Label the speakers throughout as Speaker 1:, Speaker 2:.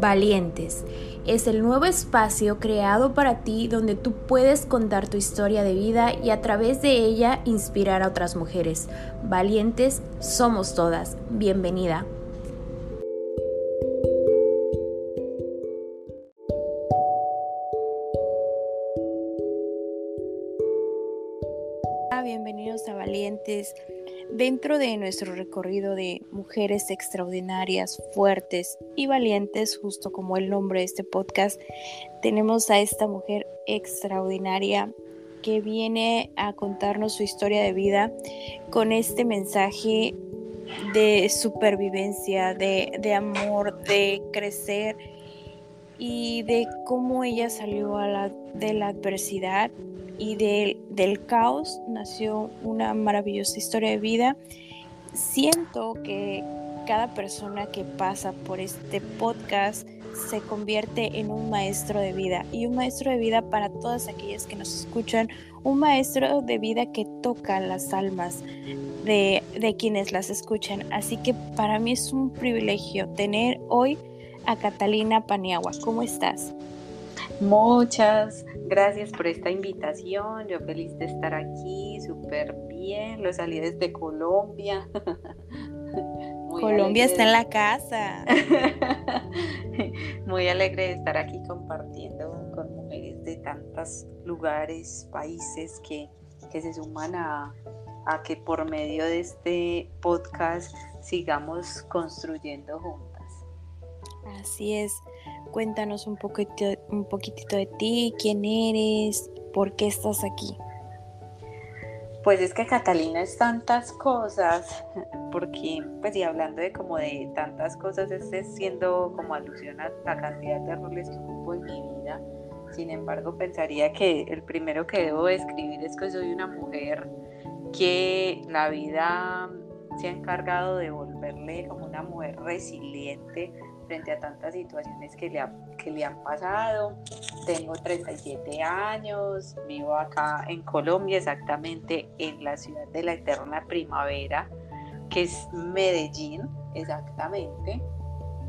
Speaker 1: Valientes. Es el nuevo espacio creado para ti donde tú puedes contar tu historia de vida y a través de ella inspirar a otras mujeres. Valientes somos todas. Bienvenida. Bienvenidos a Valientes Dentro de nuestro recorrido de mujeres extraordinarias, fuertes y valientes, justo como el nombre de este podcast, tenemos a esta mujer extraordinaria que viene a contarnos su historia de vida con este mensaje de supervivencia, de, amor, de crecer y de cómo ella salió la, de la adversidad y del caos nació una maravillosa historia de vida. Siento que cada persona que pasa por este podcast se convierte en un maestro de vida y un maestro de vida para todas aquellas que nos escuchan, un maestro de vida que toca las almas de, de quienes las escuchan. Así que para mí es un privilegio tener hoy a Catalina Paniagua. ¿Cómo estás?
Speaker 2: Muchas gracias por esta invitación. Yo feliz de estar aquí, súper bien. Lo salí desde Colombia.
Speaker 1: Colombia está en la casa.
Speaker 2: Muy alegre de estar aquí compartiendo con mujeres de tantos lugares, países que, se suman a, a que por medio de este podcast sigamos construyendo juntos.
Speaker 1: Así es. Cuéntanos un poquito, un poquitito de ti, quién eres, por qué estás aquí.
Speaker 2: Pues es que Catalina es tantas cosas, porque, pues y hablando de como de tantas cosas, es siendo como alusión a la cantidad de roles que ocupo en mi vida. Sin embargo, pensaría que el primero que debo escribir es que soy una mujer que la vida se ha encargado de volverle como una mujer resiliente, frente a tantas situaciones que le, que le han pasado. Tengo 37 años, vivo acá en Colombia, exactamente en la ciudad de la eterna primavera, que es Medellín, exactamente.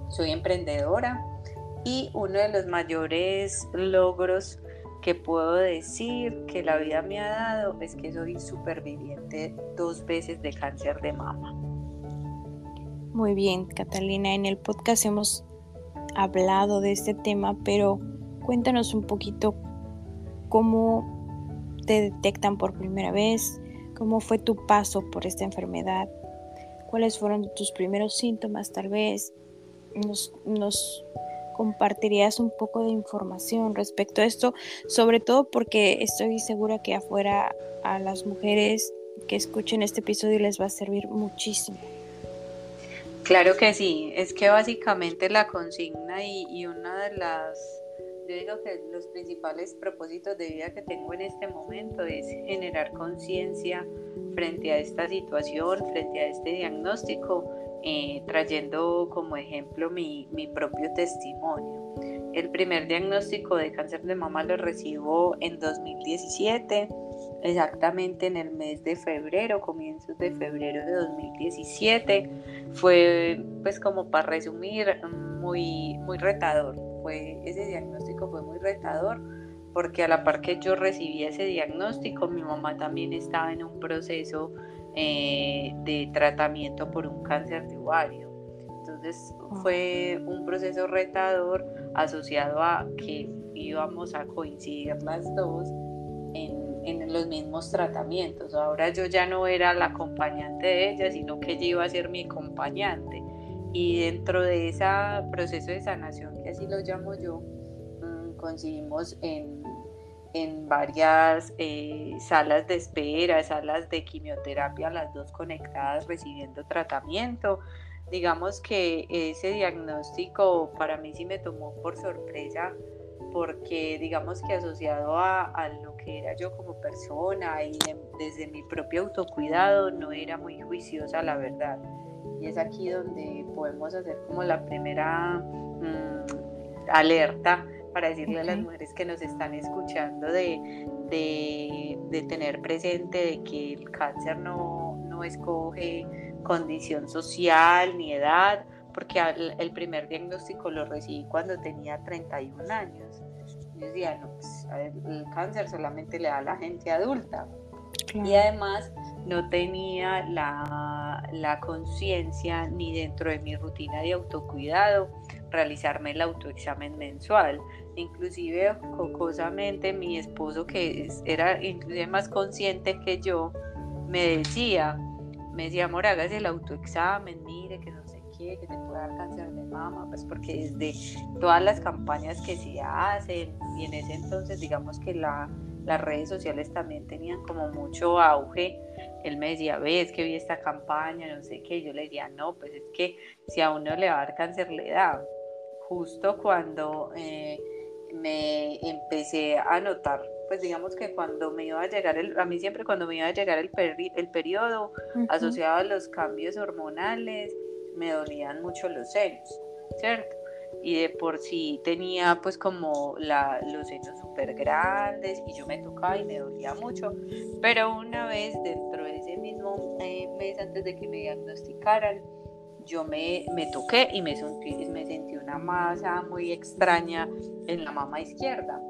Speaker 2: Soy emprendedora y uno de los mayores logros que puedo decir que la vida me ha dado es que soy superviviente dos veces de cáncer de mama.
Speaker 1: Muy bien, Catalina, en el podcast hemos hablado de este tema, pero cuéntanos un poquito cómo te detectan por primera vez, cómo fue tu paso por esta enfermedad, cuáles fueron tus primeros síntomas tal vez. Nos, nos compartirías un poco de información respecto a esto, sobre todo porque estoy segura que afuera a las mujeres que escuchen este episodio les va a servir muchísimo.
Speaker 2: Claro que sí, es que básicamente la consigna y, una de las, yo los principales propósitos de vida que tengo en este momento es generar conciencia frente a esta situación, frente a este diagnóstico, eh, trayendo como ejemplo mi, mi propio testimonio. El primer diagnóstico de cáncer de mama lo recibo en 2017 exactamente en el mes de febrero, comienzos de febrero de 2017. Fue, pues como para resumir, muy, muy retador. Fue, ese diagnóstico fue muy retador porque a la par que yo recibí ese diagnóstico, mi mamá también estaba en un proceso eh, de tratamiento por un cáncer de ovario. Entonces fue un proceso retador asociado a que íbamos a coincidir las dos en en los mismos tratamientos. Ahora yo ya no era la acompañante de ella, sino que ella iba a ser mi acompañante. Y dentro de ese proceso de sanación, que así lo llamo yo, mm, conseguimos en, en varias eh, salas de espera, salas de quimioterapia, las dos conectadas recibiendo tratamiento. Digamos que ese diagnóstico para mí sí me tomó por sorpresa porque digamos que asociado a, lo que era yo como persona y desde mi propio autocuidado no era muy juiciosa la verdad. Y es aquí donde podemos hacer como la primera mm, alerta para decirle a las mujeres que nos están escuchando de, de, tener presente de que el cáncer no, no escoge condición social ni edad, porque el primer diagnóstico lo recibí cuando tenía 31 años. Yo decía, no, pues, el cáncer solamente le da a la gente adulta. Y además no tenía la, la conciencia ni dentro de mi rutina de autocuidado realizarme el autoexamen mensual. Inclusive, cocosamente, mi esposo, que era inclusive más consciente que yo, me decía, me decía, amor, hágase el autoexamen, mire que no que dar cáncer de mama, pues porque desde todas las campañas que se hacen, y en ese entonces digamos que la, las redes sociales también tenían como mucho auge, él me decía, ves que vi esta campaña, no sé qué, yo le decía, no, pues es que si a uno le va a dar cáncer, le da. Justo cuando eh, me empecé a notar, pues digamos que cuando me iba a llegar, el, a mí siempre cuando me iba a llegar el, el periodo asociado a los cambios hormonales, me dolían mucho los senos, ¿cierto? Y de por sí tenía pues como la, los senos súper grandes y yo me tocaba y me dolía mucho, pero una vez dentro de ese mismo eh, mes antes de que me diagnosticaran, yo me, me toqué y me sentí, me sentí una masa muy extraña en la mama izquierda.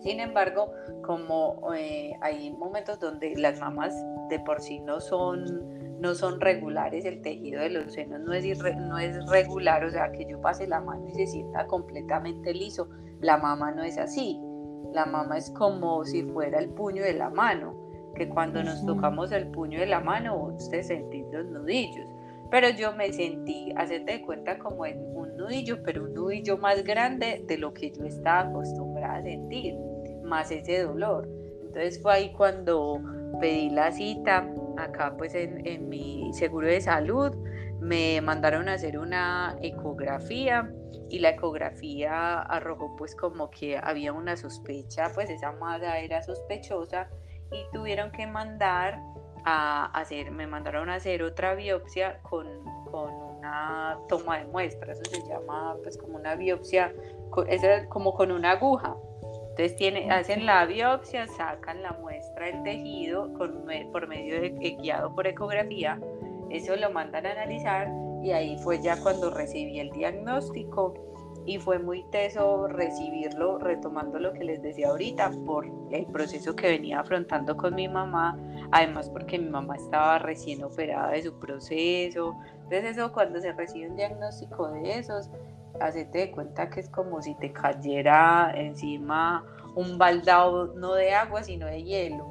Speaker 2: Sin embargo, como eh, hay momentos donde las mamas de por sí no son, no son regulares, el tejido de los senos no es, no es regular, o sea, que yo pase la mano y se sienta completamente liso, la mama no es así. La mama es como si fuera el puño de la mano, que cuando nos tocamos el puño de la mano, usted sentís los nudillos pero yo me sentí, hacerte de cuenta, como en un nudillo, pero un nudillo más grande de lo que yo estaba acostumbrada a sentir, más ese dolor. Entonces fue ahí cuando pedí la cita, acá pues en, en mi seguro de salud, me mandaron a hacer una ecografía y la ecografía arrojó pues como que había una sospecha, pues esa masa era sospechosa y tuvieron que mandar a hacer, me mandaron a hacer otra biopsia con, con una toma de muestra, eso se llama pues como una biopsia, es como con una aguja. Entonces tiene, hacen la biopsia, sacan la muestra del tejido con, por medio de guiado por ecografía, eso lo mandan a analizar y ahí fue ya cuando recibí el diagnóstico. Y fue muy teso recibirlo, retomando lo que les decía ahorita, por el proceso que venía afrontando con mi mamá, además porque mi mamá estaba recién operada de su proceso. Entonces eso cuando se recibe un diagnóstico de esos, hacete de cuenta que es como si te cayera encima un baldado no de agua, sino de hielo.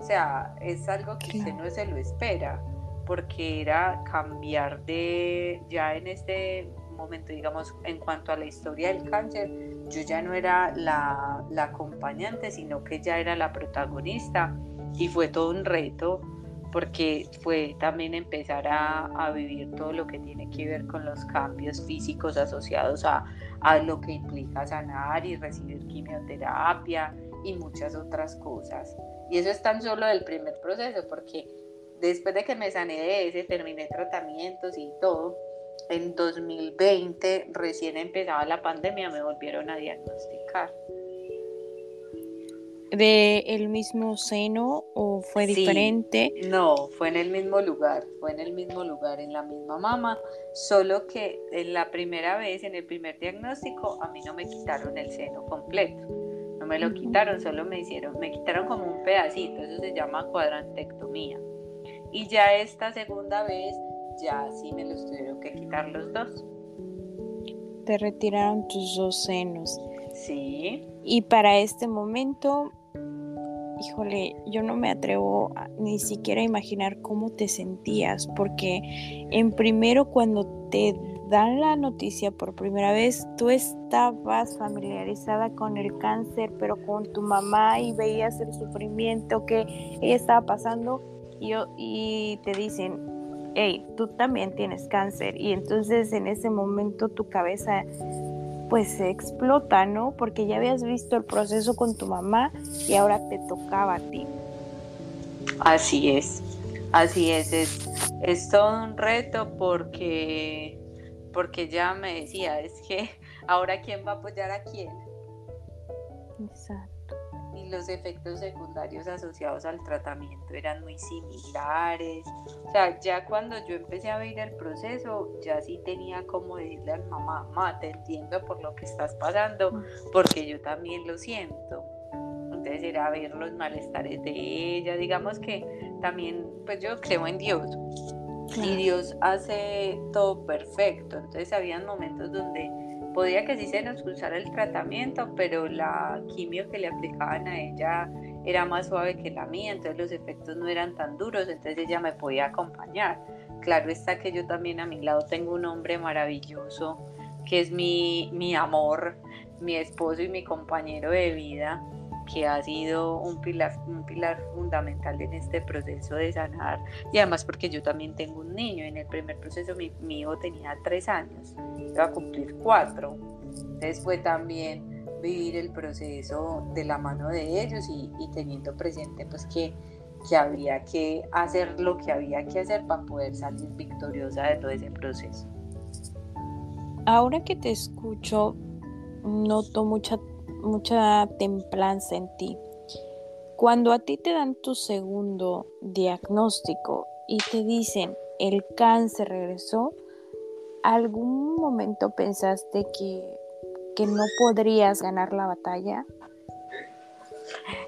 Speaker 2: O sea, es algo que usted no se lo espera, porque era cambiar de, ya en este momento, digamos, en cuanto a la historia del cáncer, yo ya no era la, la acompañante, sino que ya era la protagonista y fue todo un reto porque fue también empezar a, a, vivir todo lo que tiene que ver con los cambios físicos asociados a, a, lo que implica sanar y recibir quimioterapia y muchas otras cosas. Y eso es tan solo del primer proceso, porque después de que me sané de ese, terminé tratamientos y todo, en 2020, recién empezaba la pandemia, me volvieron a diagnosticar.
Speaker 1: ¿De el mismo seno o fue diferente?
Speaker 2: No, fue en el mismo lugar, fue en el mismo lugar, en la misma mama, solo que en la primera vez, en el primer diagnóstico, a mí no me quitaron el seno completo, no me lo quitaron, solo me hicieron, me quitaron como un pedacito, eso se llama cuadrantectomía. Y ya esta segunda vez ya sí me los tuvieron que quitar los dos.
Speaker 1: Te retiraron tus dos senos.
Speaker 2: Sí.
Speaker 1: Y para este momento, híjole, yo no me atrevo ni siquiera a imaginar cómo te sentías, porque en primero cuando te dan la noticia por primera vez, tú estabas familiarizada con el cáncer, pero con tu mamá y veías el sufrimiento que ella estaba pasando y, y te dicen, hey, tú también tienes cáncer. Y entonces en ese momento tu cabeza pues se explota, ¿no? Porque ya habías visto el proceso con tu mamá y ahora te tocaba a ti.
Speaker 2: Así es, así es, es, es todo un reto porque, porque ya me decía, es que ahora quién va a apoyar a quién.
Speaker 1: Exacto.
Speaker 2: Los efectos secundarios asociados al tratamiento eran muy similares. O sea, ya cuando yo empecé a ver el proceso, ya sí tenía como decirle a mi mamá, mamá, te entiendo por lo que estás pasando, porque yo también lo siento. Entonces era ver los malestares de ella, digamos que también, pues yo creo en Dios. Y Dios hace todo perfecto. Entonces habían momentos donde podía que sí se nos usara el tratamiento, pero la quimio que le aplicaban a ella era más suave que la mía, entonces los efectos no eran tan duros, entonces ella me podía acompañar. Claro está que yo también a mi lado tengo un hombre maravilloso, que es mi, mi amor, mi esposo y mi compañero de vida que ha sido un pilar, un pilar fundamental en este proceso de sanar y además porque yo también tengo un niño, en el primer proceso mi, hijo tenía tres años, iba a cumplir cuatro, entonces fue también vivir el proceso de la mano de ellos y, teniendo presente pues que, que había que hacer lo que había que hacer para poder salir victoriosa de todo ese proceso.
Speaker 1: Ahora que te escucho, noto mucha mucha templanza en ti. Cuando a ti te dan tu segundo diagnóstico y te dicen el cáncer regresó, ¿algún momento pensaste que, que no podrías ganar la batalla?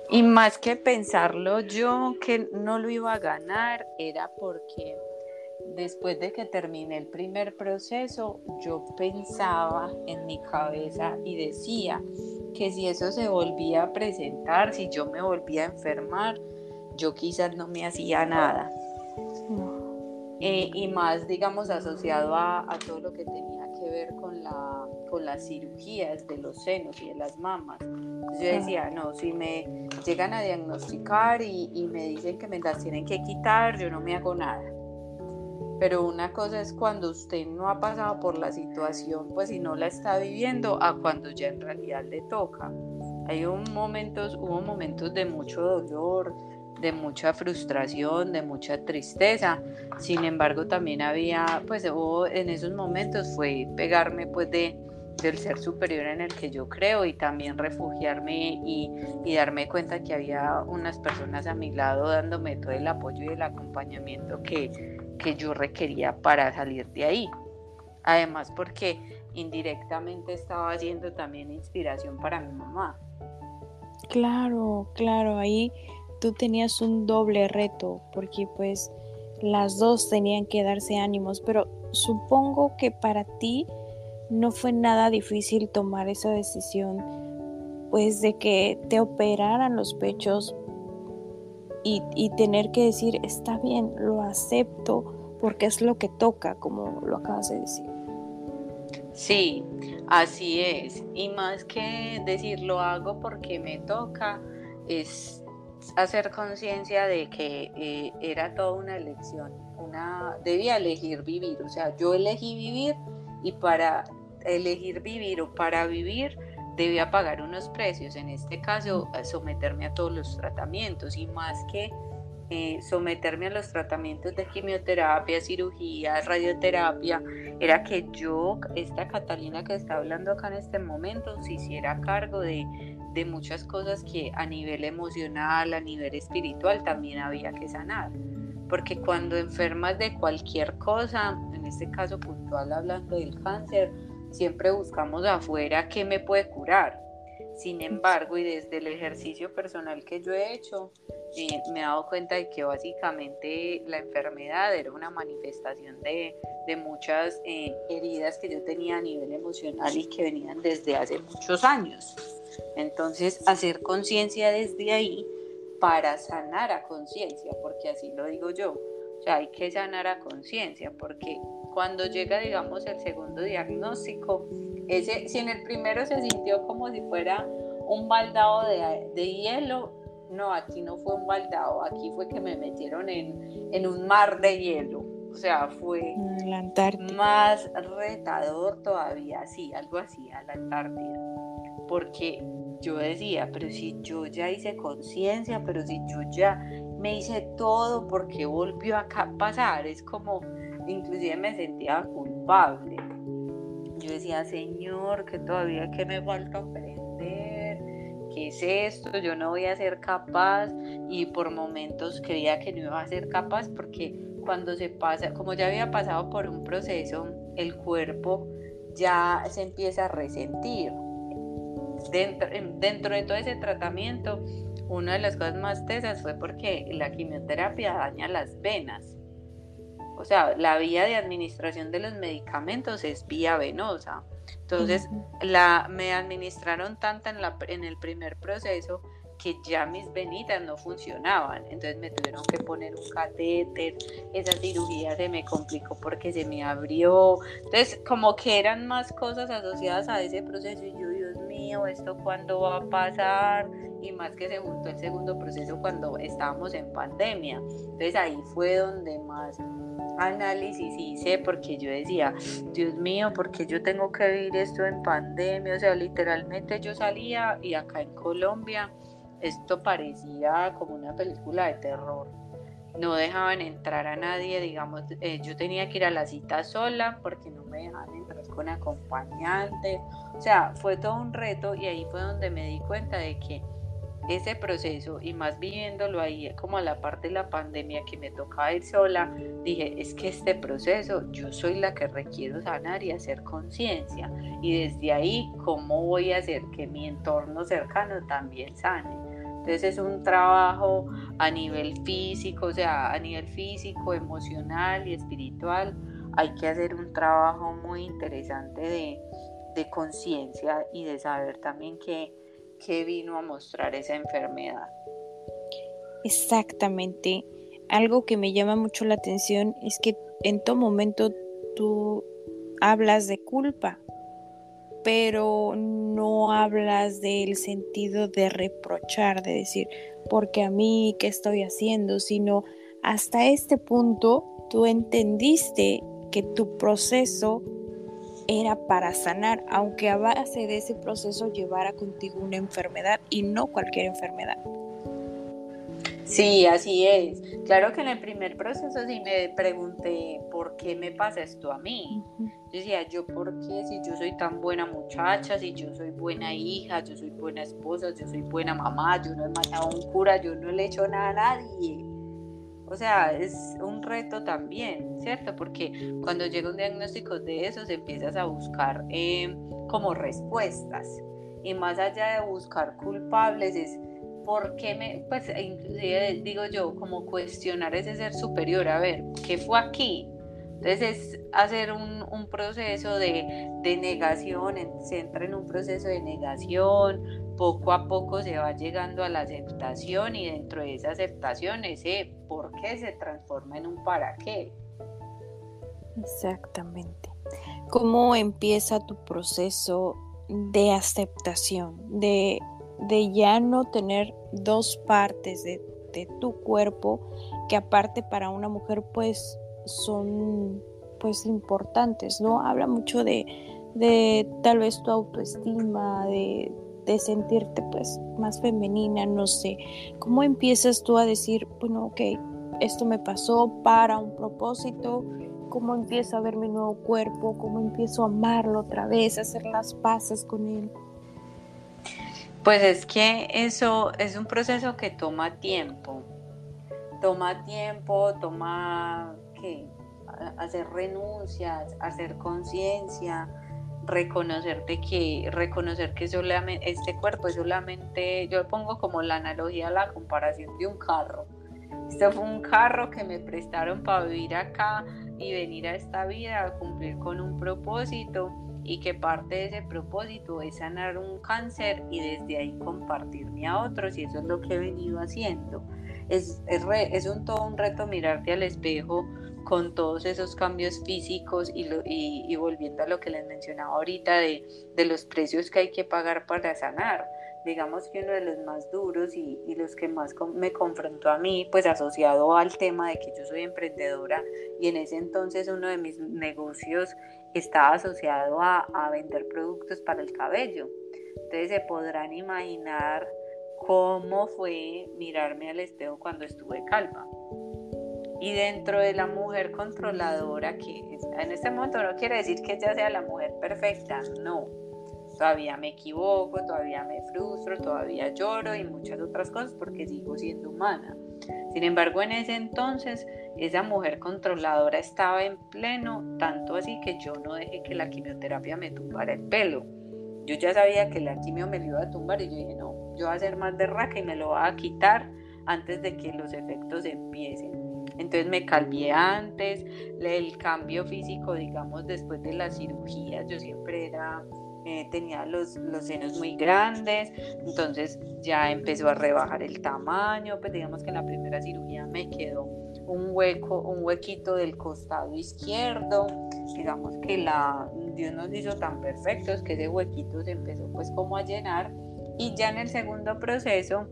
Speaker 2: Y más que pensarlo yo que no lo iba a ganar, era porque después de que terminé el primer proceso, yo pensaba en mi cabeza y decía que si eso se volvía a presentar, si yo me volvía a enfermar, yo quizás no me hacía nada. Eh, y más, digamos, asociado a, todo lo que tenía que ver con, la, con las cirugías de los senos y de las mamas. yo decía, no, si me llegan a diagnosticar y, y me dicen que me las tienen que quitar, yo no me hago nada pero una cosa es cuando usted no ha pasado por la situación, pues si no la está viviendo, a cuando ya en realidad le toca. Hay un momentos, hubo momentos de mucho dolor, de mucha frustración, de mucha tristeza. Sin embargo, también había, pues en esos momentos fue pegarme pues de del ser superior en el que yo creo y también refugiarme y, y, darme cuenta que había unas personas a mi lado dándome todo el apoyo y el acompañamiento que, que yo requería para salir de ahí. Además porque indirectamente estaba haciendo también inspiración para mi mamá.
Speaker 1: Claro, claro, ahí tú tenías un doble reto porque pues las dos tenían que darse ánimos, pero supongo que para ti no fue nada difícil tomar esa decisión pues de que te operaran los pechos y, tener que decir, está bien, lo acepto porque es lo que toca, como lo acabas de decir.
Speaker 2: Sí, así es. Y más que decir lo hago porque me toca, es hacer conciencia de que eh, era toda una elección. Una, debía elegir vivir. O sea, yo elegí vivir y para elegir vivir o para vivir debía pagar unos precios, en este caso someterme a todos los tratamientos y más que eh, someterme a los tratamientos de quimioterapia, cirugía, radioterapia, era que yo, esta Catalina que está hablando acá en este momento, se hiciera cargo de, de muchas cosas que a nivel emocional, a nivel espiritual también había que sanar. Porque cuando enfermas de cualquier cosa, en este caso puntual hablando del cáncer, Siempre buscamos afuera qué me puede curar. Sin embargo, y desde el ejercicio personal que yo he hecho, eh, me he dado cuenta de que básicamente la enfermedad era una manifestación de, muchas eh, heridas que yo tenía a nivel emocional y que venían desde hace muchos años. Entonces, hacer conciencia desde ahí para sanar a conciencia, porque así lo digo yo. O sea, hay que sanar a conciencia, porque cuando llega, digamos, el segundo diagnóstico, ese, si en el primero se sintió como si fuera un baldado de, hielo, no, aquí no fue un baldado, aquí fue que me metieron en, un mar de hielo. O sea, fue más retador todavía, sí, algo así, a la Antártida. Porque yo decía, pero si yo ya hice conciencia, pero si yo ya me hice todo, porque volvió a pasar? Es como inclusive me sentía culpable. Yo decía, Señor, que todavía que me falta aprender, ¿qué es esto? Yo no voy a ser capaz y por momentos creía que no iba a ser capaz porque cuando se pasa, como ya había pasado por un proceso, el cuerpo ya se empieza a resentir. Dentro, dentro de todo ese tratamiento, una de las cosas más tesas fue porque la quimioterapia daña las venas. O sea, la vía de administración de los medicamentos es vía venosa. Entonces, la, me administraron tanto en, la, en el primer proceso que ya mis venitas no funcionaban, entonces me tuvieron que poner un catéter, esa cirugía se me complicó porque se me abrió, entonces como que eran más cosas asociadas a ese proceso y yo, Dios mío, ¿esto cuándo va a pasar? Y más que se juntó el segundo proceso cuando estábamos en pandemia, entonces ahí fue donde más análisis hice porque yo decía, Dios mío, ¿por qué yo tengo que vivir esto en pandemia? O sea, literalmente yo salía y acá en Colombia esto parecía como una película de terror. No dejaban entrar a nadie, digamos, eh, yo tenía que ir a la cita sola porque no me dejaban entrar con acompañante. O sea, fue todo un reto y ahí fue donde me di cuenta de que ese proceso y más viviéndolo ahí como a la parte de la pandemia que me tocaba ir sola, dije, es que este proceso yo soy la que requiero sanar y hacer conciencia y desde ahí cómo voy a hacer que mi entorno cercano también sane. Entonces es un trabajo a nivel físico, o sea, a nivel físico, emocional y espiritual. Hay que hacer un trabajo muy interesante de, de conciencia y de saber también que qué vino a mostrar esa enfermedad.
Speaker 1: Exactamente. Algo que me llama mucho la atención es que en todo momento tú hablas de culpa, pero no hablas del sentido de reprochar, de decir, porque a mí, ¿qué estoy haciendo? Sino hasta este punto tú entendiste que tu proceso era para sanar, aunque a base de ese proceso llevara contigo una enfermedad y no cualquier enfermedad.
Speaker 2: Sí, así es. Claro que en el primer proceso sí me pregunté por qué me pasa esto a mí. Yo decía, yo por qué, si yo soy tan buena muchacha, si yo soy buena hija, yo soy buena esposa, yo soy buena mamá, yo no he matado a un cura, yo no le he hecho nada a nadie. O sea, es un reto también, ¿cierto? Porque cuando llega un diagnóstico de eso, empiezas a buscar eh, como respuestas. Y más allá de buscar culpables, es por qué me, pues inclusive digo yo, como cuestionar ese ser superior, a ver, ¿qué fue aquí? Entonces es hacer un, un proceso de, de, negación, se entra en un proceso de negación, poco a poco se va llegando a la aceptación y dentro de esa aceptación ese por qué se transforma en un para qué.
Speaker 1: Exactamente. ¿Cómo empieza tu proceso de aceptación, de, de ya no tener dos partes de, de, tu cuerpo que aparte para una mujer pues son pues importantes, ¿no? Habla mucho de, de tal vez tu autoestima, de de sentirte pues más femenina, no sé. ¿Cómo empiezas tú a decir, bueno, ok, esto me pasó para un propósito? ¿Cómo empiezo a ver mi nuevo cuerpo? ¿Cómo empiezo a amarlo otra vez, a hacer las paces con él?
Speaker 2: Pues es que eso es un proceso que toma tiempo. Toma tiempo, toma que hacer renuncias, hacer conciencia, reconocerte que reconocer que solamente este cuerpo es solamente yo pongo como la analogía la comparación de un carro. Este fue un carro que me prestaron para vivir acá y venir a esta vida a cumplir con un propósito y que parte de ese propósito es sanar un cáncer y desde ahí compartirme a otros y eso es lo que he venido haciendo. Es, es, es un todo un reto mirarte al espejo con todos esos cambios físicos y, volviendo a lo que les mencionaba ahorita de, los precios que hay que pagar para sanar. Digamos que uno de los más duros y, y, los que más me confrontó a mí, pues asociado al tema de que yo soy emprendedora y en ese entonces uno de mis negocios estaba asociado a, a vender productos para el cabello. Entonces se podrán imaginar cómo fue mirarme al espejo cuando estuve calva y dentro de la mujer controladora, que en este momento no quiere decir que ella sea la mujer perfecta, no. todavía me equivoco, todavía me frustro, todavía lloro y muchas otras cosas porque sigo siendo humana. Sin embargo, en ese entonces, esa mujer controladora estaba en pleno, tanto así que yo no dejé que la quimioterapia me tumbara el pelo. Yo ya sabía que la quimio me lo iba a tumbar y yo dije, no, yo voy a hacer más de raca y me lo voy a quitar antes de que los efectos empiecen. Entonces me calvié antes, el cambio físico, digamos, después de la cirugía, yo siempre era eh, tenía los, los senos muy grandes, entonces ya empezó a rebajar el tamaño, pues digamos que en la primera cirugía me quedó un hueco, un huequito del costado izquierdo, digamos que la, Dios nos hizo tan perfectos que ese huequito se empezó pues como a llenar. Y ya en el segundo proceso,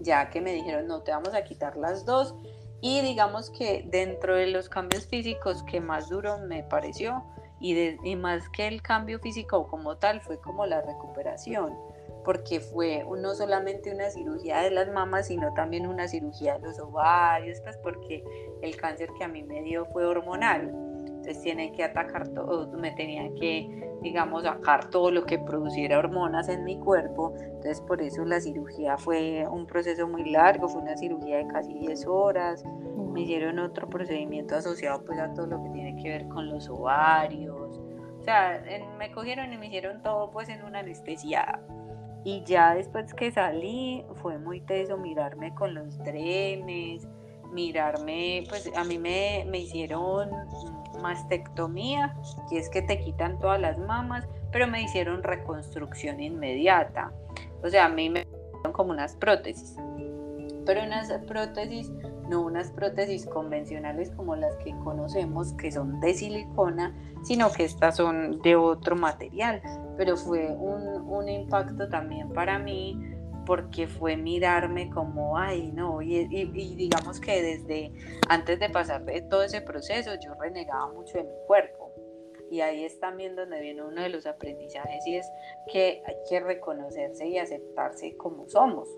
Speaker 2: ya que me dijeron no te vamos a quitar las dos y digamos que dentro de los cambios físicos que más duro me pareció y, más que el cambio físico como tal, fue como la recuperación, porque fue no solamente una cirugía de las mamas, sino también una cirugía de los ovarios, pues porque el cáncer que a mí me dio fue hormonal. Entonces tienen que atacar todo, me tenían que, digamos, sacar todo lo que produciera hormonas en mi cuerpo. Entonces por eso la cirugía fue un proceso muy largo, fue una cirugía de casi 10 horas me hicieron otro procedimiento asociado pues a todo lo que tiene que ver con los ovarios. O sea, me cogieron y me hicieron todo pues en una anestesia. Y ya después que salí fue muy teso mirarme con los drenes, mirarme, pues a mí me, me hicieron mastectomía, que es que te quitan todas las mamas, pero me hicieron reconstrucción inmediata. O sea, a mí me hicieron como unas prótesis, pero unas prótesis no unas prótesis convencionales como las que conocemos, que son de silicona, sino que estas son de otro material. Pero fue un, un impacto también para mí porque fue mirarme como, ay, no, y, y, digamos que desde antes de pasar de todo ese proceso yo renegaba mucho de mi cuerpo. Y ahí es también donde viene uno de los aprendizajes y es que hay que reconocerse y aceptarse como somos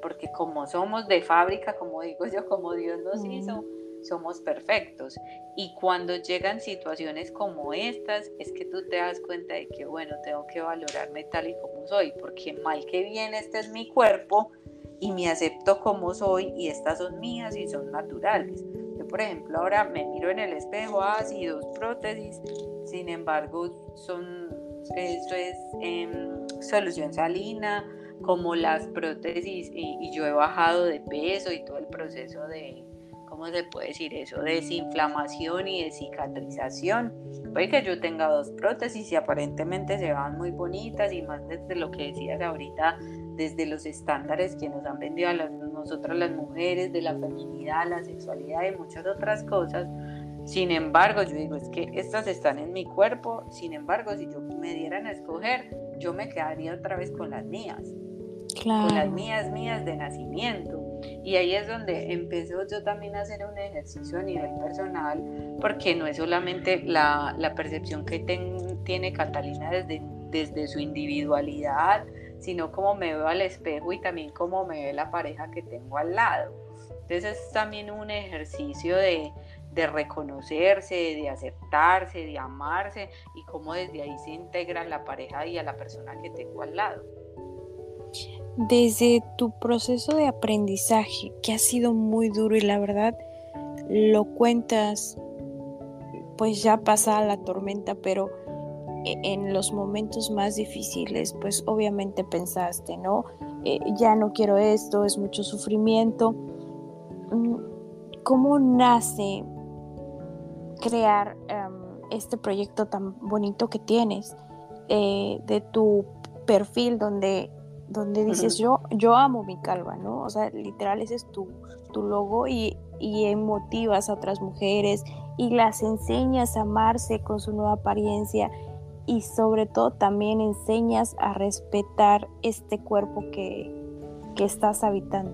Speaker 2: porque como somos de fábrica, como digo yo, como Dios nos hizo, somos perfectos. Y cuando llegan situaciones como estas, es que tú te das cuenta de que, bueno, tengo que valorarme tal y como soy, porque mal que bien, este es mi cuerpo y me acepto como soy y estas son mías y son naturales. Yo, por ejemplo, ahora me miro en el espejo, así ah, prótesis, sin embargo, son, esto es em, solución salina, como las prótesis y, yo he bajado de peso y todo el proceso de, ¿cómo se puede decir eso? Desinflamación y de cicatrización. Puede que yo tenga dos prótesis y aparentemente se van muy bonitas y más desde lo que decías ahorita, desde los estándares que nos han vendido a nosotras las mujeres, de la feminidad, la sexualidad y muchas otras cosas. Sin embargo, yo digo, es que estas están en mi cuerpo, sin embargo, si yo me dieran a escoger, yo me quedaría otra vez con las mías con las mías, mías de nacimiento. Y ahí es donde empezó yo también a hacer un ejercicio a nivel personal, porque no es solamente la, percepción que tiene Catalina desde, desde su individualidad, sino cómo me veo al espejo y también cómo me ve la pareja que tengo al lado. Entonces es también un ejercicio de, de reconocerse, de aceptarse, de amarse y cómo desde ahí se integra la pareja y a la persona que tengo al lado.
Speaker 1: Desde tu proceso de aprendizaje, que ha sido muy duro y la verdad lo cuentas, pues ya pasa la tormenta, pero e, en los momentos más difíciles, pues obviamente pensaste, ¿no? Eh, ya no quiero esto, es mucho sufrimiento. Mm, ¿Cómo nace crear em, este proyecto tan bonito que tienes eh, de tu perfil donde donde dices yo, yo amo mi calva, ¿no? O sea, literal ese es tu, tu logo y, y motivas a otras mujeres y las enseñas a amarse con su nueva apariencia y sobre todo también enseñas a respetar este cuerpo que, que estás habitando.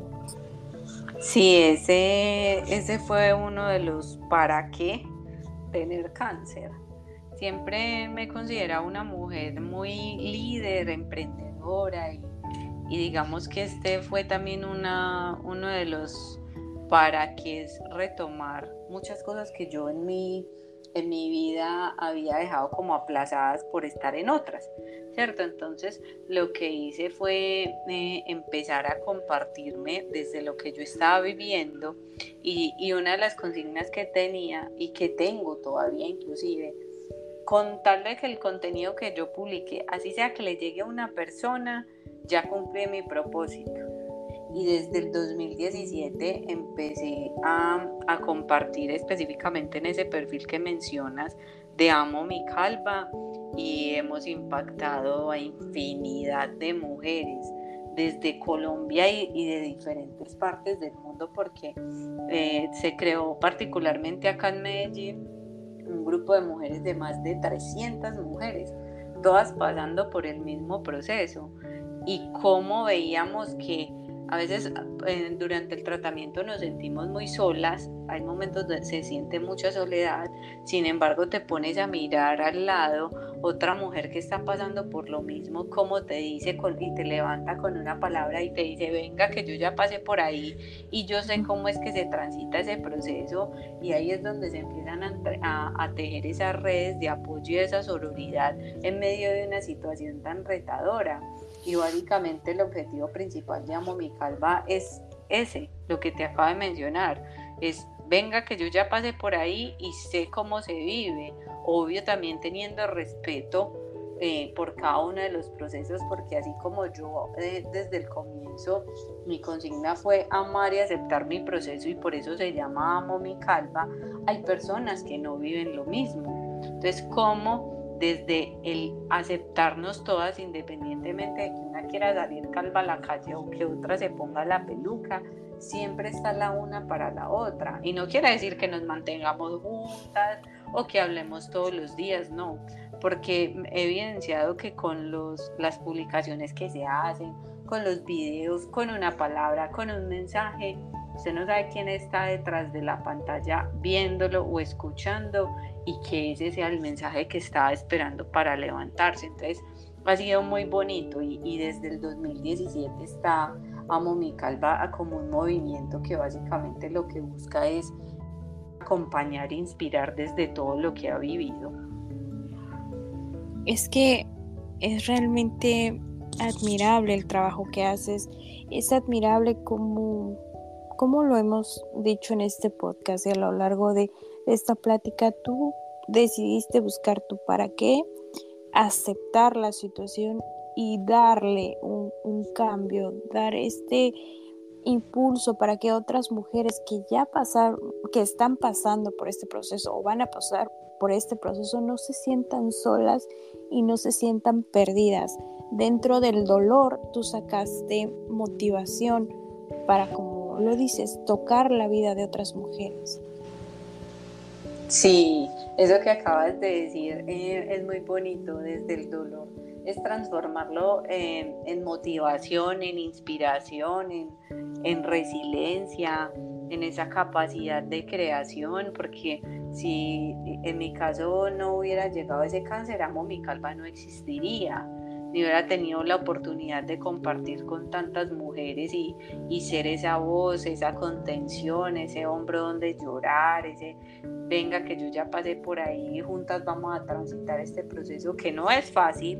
Speaker 2: Sí, ese, ese fue uno de los para qué tener cáncer. Siempre me considero una mujer muy líder, emprendedora y y digamos que este fue también una, uno de los para que es retomar muchas cosas que yo en mi, en mi vida había dejado como aplazadas por estar en otras, ¿cierto? Entonces lo que hice fue eh, empezar a compartirme desde lo que yo estaba viviendo y, y una de las consignas que tenía y que tengo todavía inclusive, con tal que el contenido que yo publique, así sea que le llegue a una persona, ya cumplí mi propósito. Y desde el 2017 empecé a, a, compartir específicamente en ese perfil que mencionas de Amo mi calva y hemos impactado a infinidad de mujeres desde Colombia y, de diferentes partes del mundo porque eh, se creó particularmente acá en Medellín un grupo de mujeres de más de 300 mujeres, todas pasando por el mismo proceso y cómo veíamos que a veces eh, durante el tratamiento nos sentimos muy solas, hay momentos donde se siente mucha soledad, sin embargo te pones a mirar al lado otra mujer que está pasando por lo mismo, como te dice con, y te levanta con una palabra y te dice, venga que yo ya pasé por ahí y yo sé cómo es que se transita ese proceso y ahí es donde se empiezan a, a tejer esas redes de apoyo y esa sororidad en medio de una situación tan retadora. Y básicamente el objetivo principal de Amo Mi Calva es ese, lo que te acabo de mencionar, es venga que yo ya pasé por ahí y sé cómo se vive, obvio también teniendo respeto eh, por cada uno de los procesos, porque así como yo eh, desde el comienzo, mi consigna fue amar y aceptar mi proceso y por eso se llama Amo mi calva, hay personas que no viven lo mismo. Entonces, ¿cómo desde el aceptarnos todas independientemente de que una quiera salir calva a la calle o que otra se ponga la peluca, siempre está la una para la otra. Y no quiere decir que nos mantengamos juntas o que hablemos todos los días, no, porque he evidenciado que con los, las publicaciones que se hacen, con los videos, con una palabra, con un mensaje, usted no sabe quién está detrás de la pantalla viéndolo o escuchando y que ese sea el mensaje que estaba esperando para levantarse. Entonces ha sido muy bonito y, desde el 2017 está Amo mi como un movimiento que básicamente lo que busca es acompañar e inspirar desde todo lo que ha vivido.
Speaker 1: Es que es realmente admirable el trabajo que haces, es admirable como, como lo hemos dicho en este podcast y a lo largo de esta plática, tú decidiste buscar tu para qué, aceptar la situación y darle un, cambio, dar este impulso para que otras mujeres que ya pasaron, que están pasando por este proceso o van a pasar por este proceso no se sientan solas y no se sientan perdidas. Dentro del dolor tú sacaste motivación para, como lo dices, tocar la vida de otras mujeres.
Speaker 2: Sí, eso que acabas de decir eh, es muy bonito desde el dolor. Es transformarlo en, motivación, en inspiración, en, en, resiliencia, en esa capacidad de creación, porque si en mi caso no hubiera llegado ese cáncer, amo mi calva no existiría ni hubiera tenido la oportunidad de compartir con tantas mujeres y, y, ser esa voz, esa contención, ese hombro donde llorar, ese venga que yo ya pasé por ahí juntas vamos a transitar este proceso que no es fácil,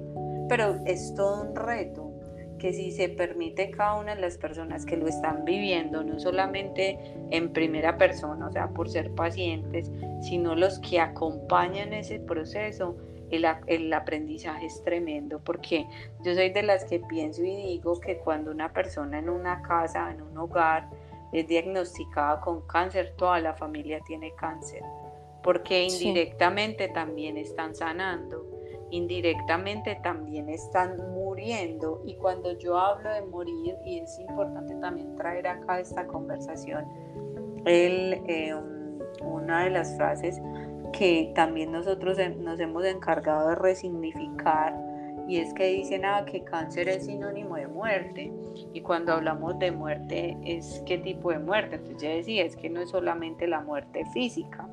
Speaker 2: pero es todo un reto que si se permite cada una de las personas que lo están viviendo, no solamente en primera persona, o sea, por ser pacientes, sino los que acompañan ese proceso, el, aprendizaje es tremendo porque yo soy de las que pienso y digo que cuando una persona en una casa, en un hogar, es diagnosticada con cáncer, toda la familia tiene cáncer, porque indirectamente también están sanando, indirectamente también están muriendo y cuando yo hablo de morir, y es importante también traer acá esta conversación, el, eh, una de las frases que también nosotros nos hemos encargado de resignificar y es que dicen ah, que cáncer es sinónimo de muerte y cuando hablamos de muerte es qué tipo de muerte. Entonces yo decía es que no es solamente la muerte física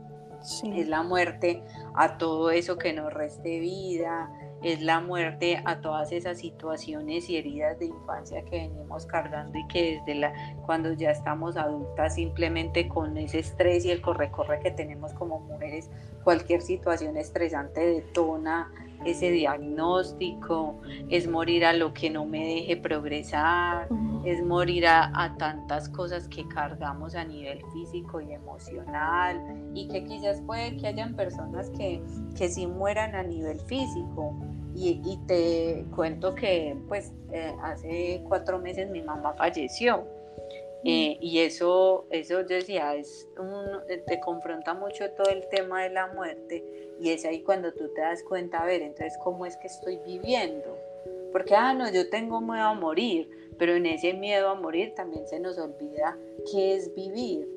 Speaker 2: es la muerte a todo eso que nos reste vida es la muerte a todas esas situaciones y heridas de infancia que venimos cargando y que desde la cuando ya estamos adultas simplemente con ese estrés y el corre-corre que tenemos como mujeres, cualquier situación estresante detona ese diagnóstico, es morir a lo que no me deje progresar, es morir a, tantas cosas que cargamos a nivel físico y emocional y que quizás puede que hayan personas que, que sí mueran a nivel físico. Y, te cuento que pues eh, hace cuatro meses mi mamá falleció. Eh, y eso, eso yo decía, es te confronta mucho todo el tema de la muerte y es ahí cuando tú te das cuenta, a ver, entonces, ¿cómo es que estoy viviendo? Porque, ah, no, yo tengo miedo a morir, pero en ese miedo a morir también se nos olvida qué es vivir.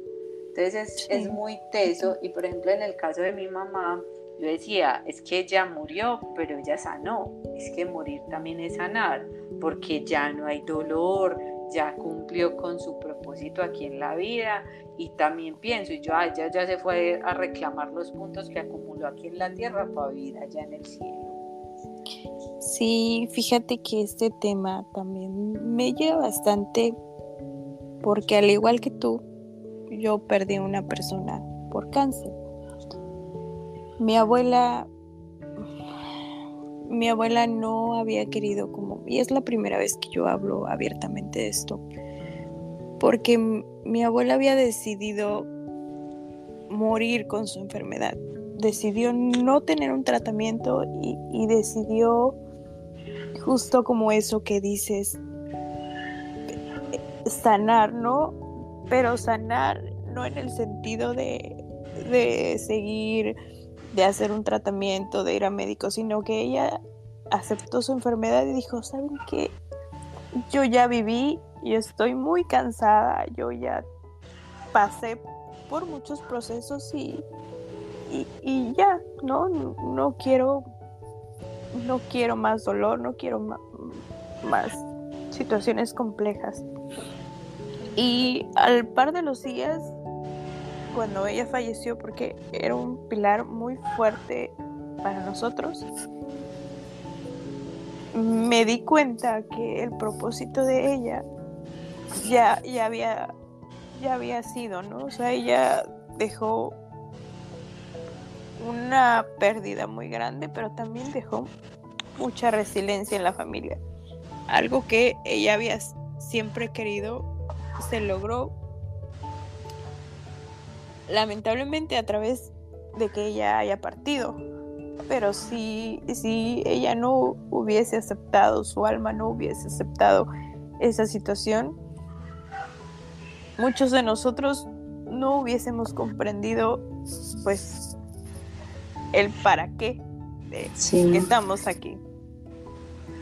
Speaker 2: Entonces es, muy teso y, por ejemplo, en el caso de mi mamá, yo decía, es que ella murió, pero ella sanó. Es que morir también es sanar, porque ya no hay dolor, ya cumplió con su propósito aquí en la vida y también pienso, y yo, ella ya se fue a reclamar los puntos que acumuló aquí en la tierra para vivir allá en el cielo.
Speaker 1: Sí, fíjate que este tema también me lleva bastante porque al igual que tú, yo perdí una persona por cáncer. Mi abuela mi abuela no había querido como, y es la primera vez que yo hablo abiertamente de esto, porque mi abuela había decidido morir con su enfermedad, decidió no tener un tratamiento y, decidió justo como eso que dices, sanar, ¿no? Pero sanar no en el sentido de, de seguir de hacer un tratamiento, de ir a médico, sino que ella aceptó su enfermedad y dijo, ¿saben qué? Yo ya viví y estoy muy cansada, yo ya pasé por muchos procesos y, y, ya, ¿no? No quiero, no quiero más dolor, no quiero más situaciones complejas. Y al par de los días cuando ella falleció porque era un pilar muy fuerte para nosotros, me di cuenta que el propósito de ella ya, ya, había, ya había sido, ¿no? O sea, ella dejó una pérdida muy grande, pero también dejó mucha resiliencia en la familia. Algo que ella había siempre querido se logró lamentablemente a través de que ella haya partido. Pero si, si ella no hubiese aceptado, su alma no hubiese aceptado esa situación, muchos de nosotros no hubiésemos comprendido pues el para qué de que estamos aquí.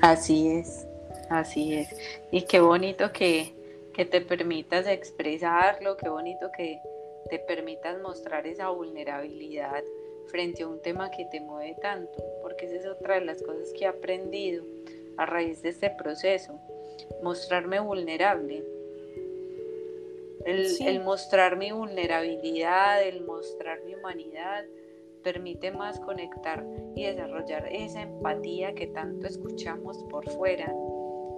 Speaker 2: Así es, así es. Y qué bonito que, que te permitas expresarlo, qué bonito que, te permitas mostrar esa vulnerabilidad frente a un tema que te mueve tanto, porque esa es otra de las cosas que he aprendido a raíz de este proceso, mostrarme vulnerable. El, mostrar mi vulnerabilidad, el mostrar mi humanidad, permite más conectar y desarrollar esa empatía que tanto escuchamos por fuera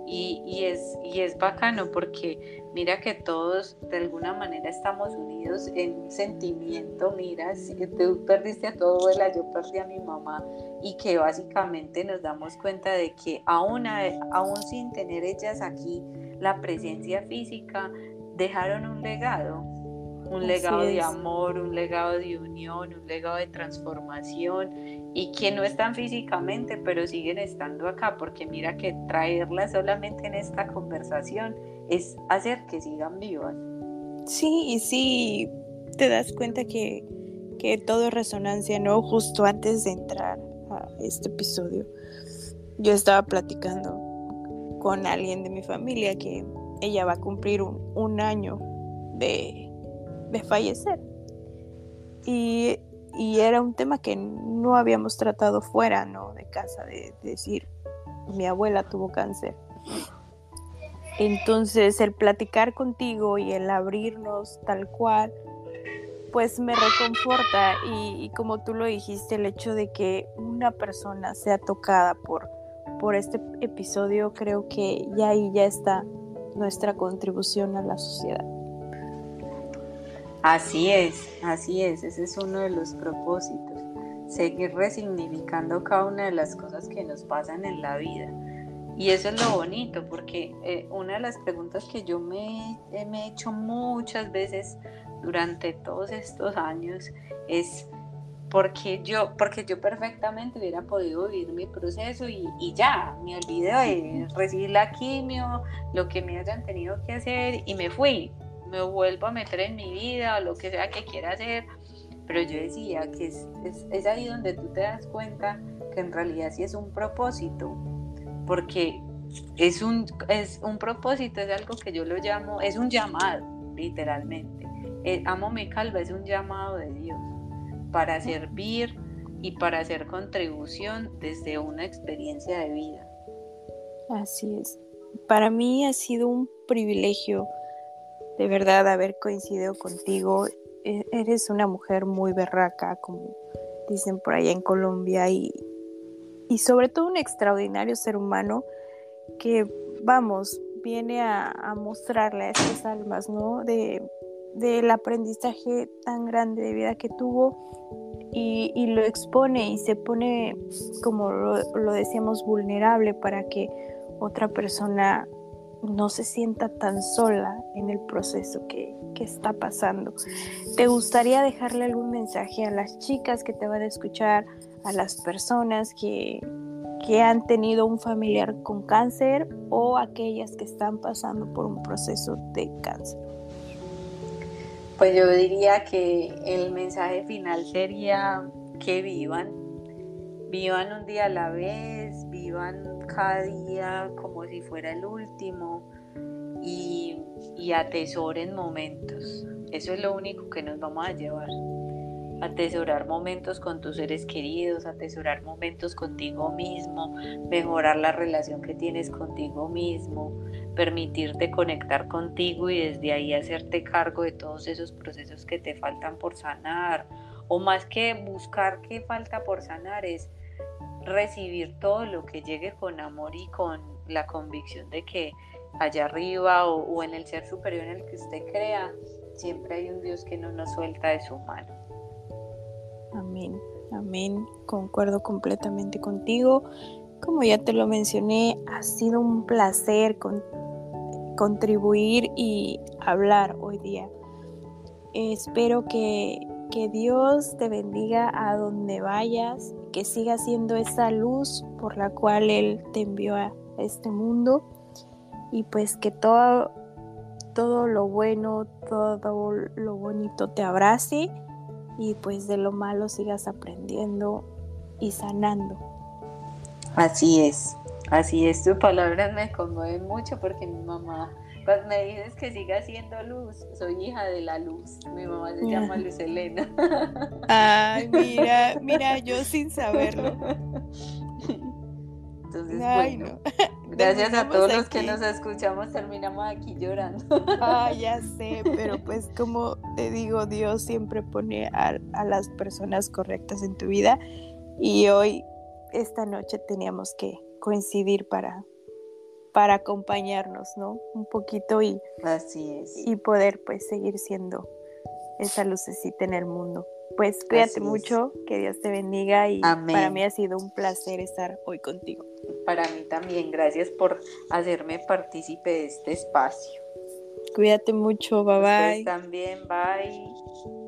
Speaker 2: y, es, y es bacano porque mira que todos de alguna manera estamos unidos en un sentimiento, mira, si tú perdiste a tu abuela, yo perdí a mi mamá. Y que básicamente nos damos cuenta de que aún, aún sin tener ellas aquí la presencia física, dejaron un legado un legado de amor, un legado de unión, un legado de transformación y que no están físicamente, pero siguen estando acá, porque mira que traerlas solamente en esta conversación es hacer que sigan vivas.
Speaker 1: Sí, y sí, te das cuenta que, que todo es resonancia, ¿no? Justo antes de entrar a este episodio, yo estaba platicando con alguien de mi familia que ella va a cumplir un, un año de de fallecer. Y, era un tema que no habíamos tratado fuera, ¿no? De casa, de, decir, mi abuela tuvo cáncer. Entonces, el platicar contigo y el abrirnos tal cual, pues me reconforta y, como tú lo dijiste, el hecho de que una persona sea tocada por, por este episodio, creo que ya ahí ya está nuestra contribución a la sociedad.
Speaker 2: Así es, así es, ese es uno de los propósitos, seguir resignificando cada una de las cosas que nos pasan en la vida. Y eso es lo bonito, porque eh, una de las preguntas que yo me, he hecho muchas veces durante todos estos años es porque yo, porque yo perfectamente hubiera podido vivir mi proceso y, y, ya, me olvidé de recibir la quimio, lo que me hayan tenido que hacer y me fui, me vuelvo a meter en mi vida o lo que sea que quiera hacer. Pero yo decía que es, es, ahí donde tú te das cuenta que en realidad sí es un propósito, porque es un, es un propósito, es algo que yo lo llamo, es un llamado, literalmente eh, Amo mi calva es un llamado de Dios para servir y para hacer contribución desde una experiencia de vida.
Speaker 1: Así es. Para mí ha sido un privilegio de verdad haber coincidido contigo. E, eres una mujer muy berraca, como dicen por allá en Colombia, y, y sobre todo un extraordinario ser humano que, vamos, viene a, a mostrarle a estas almas, ¿no? De del aprendizaje tan grande de vida que tuvo y, lo expone y se pone, como lo, decíamos, vulnerable para que otra persona no se sienta tan sola en el proceso que, que, está pasando. ¿Te gustaría dejarle algún mensaje a las chicas que te van a escuchar, a las personas que, que han tenido un familiar con cáncer o aquellas que están pasando por un proceso de cáncer?
Speaker 2: Pues yo diría que el mensaje final sería que vivan, vivan un día a la vez, vivan cada día como si fuera el último y, y atesoren momentos. Eso es lo único que nos vamos a llevar atesorar momentos con tus seres queridos, atesorar momentos contigo mismo, mejorar la relación que tienes contigo mismo, permitirte conectar contigo y desde ahí hacerte cargo de todos esos procesos que te faltan por sanar. O más que buscar qué falta por sanar es recibir todo lo que llegue con amor y con la convicción de que allá arriba o, en el ser superior en el que usted crea, siempre hay un Dios que no nos suelta de su mano.
Speaker 1: Amén, amén. Concuerdo completamente contigo. Como ya te lo mencioné, ha sido un placer contribuir y hablar hoy día. Espero que, que Dios te bendiga a donde vayas, que siga siendo esa luz por la cual Él te envió a este mundo y pues que todo, todo lo bueno, todo lo bonito te abrace y pues de lo malo sigas aprendiendo y sanando.
Speaker 2: Así es, así es, tus palabras me conmueven mucho porque mi mamá, cuando me dices que siga siendo luz, soy hija de la luz, mi mamá se llama Luz Elena.
Speaker 1: Ay, mira, mira, yo sin saberlo.
Speaker 2: Entonces, bueno, gracias a todos los que nos escuchamos, terminamos aquí llorando.
Speaker 1: Ah, ya sé, pero pues como te digo, Dios siempre pone a, las personas correctas en tu vida y hoy, esta noche teníamos que coincidir para, para acompañarnos, ¿no? Un poquito y,
Speaker 2: Así es.
Speaker 1: y poder pues seguir siendo esa lucecita en el mundo. Pues cuídate mucho, que Dios te bendiga y para mí ha sido un placer estar hoy contigo.
Speaker 2: Para mí también, gracias por hacerme partícipe de este espacio.
Speaker 1: Cuídate mucho, bye bye.
Speaker 2: también, bye.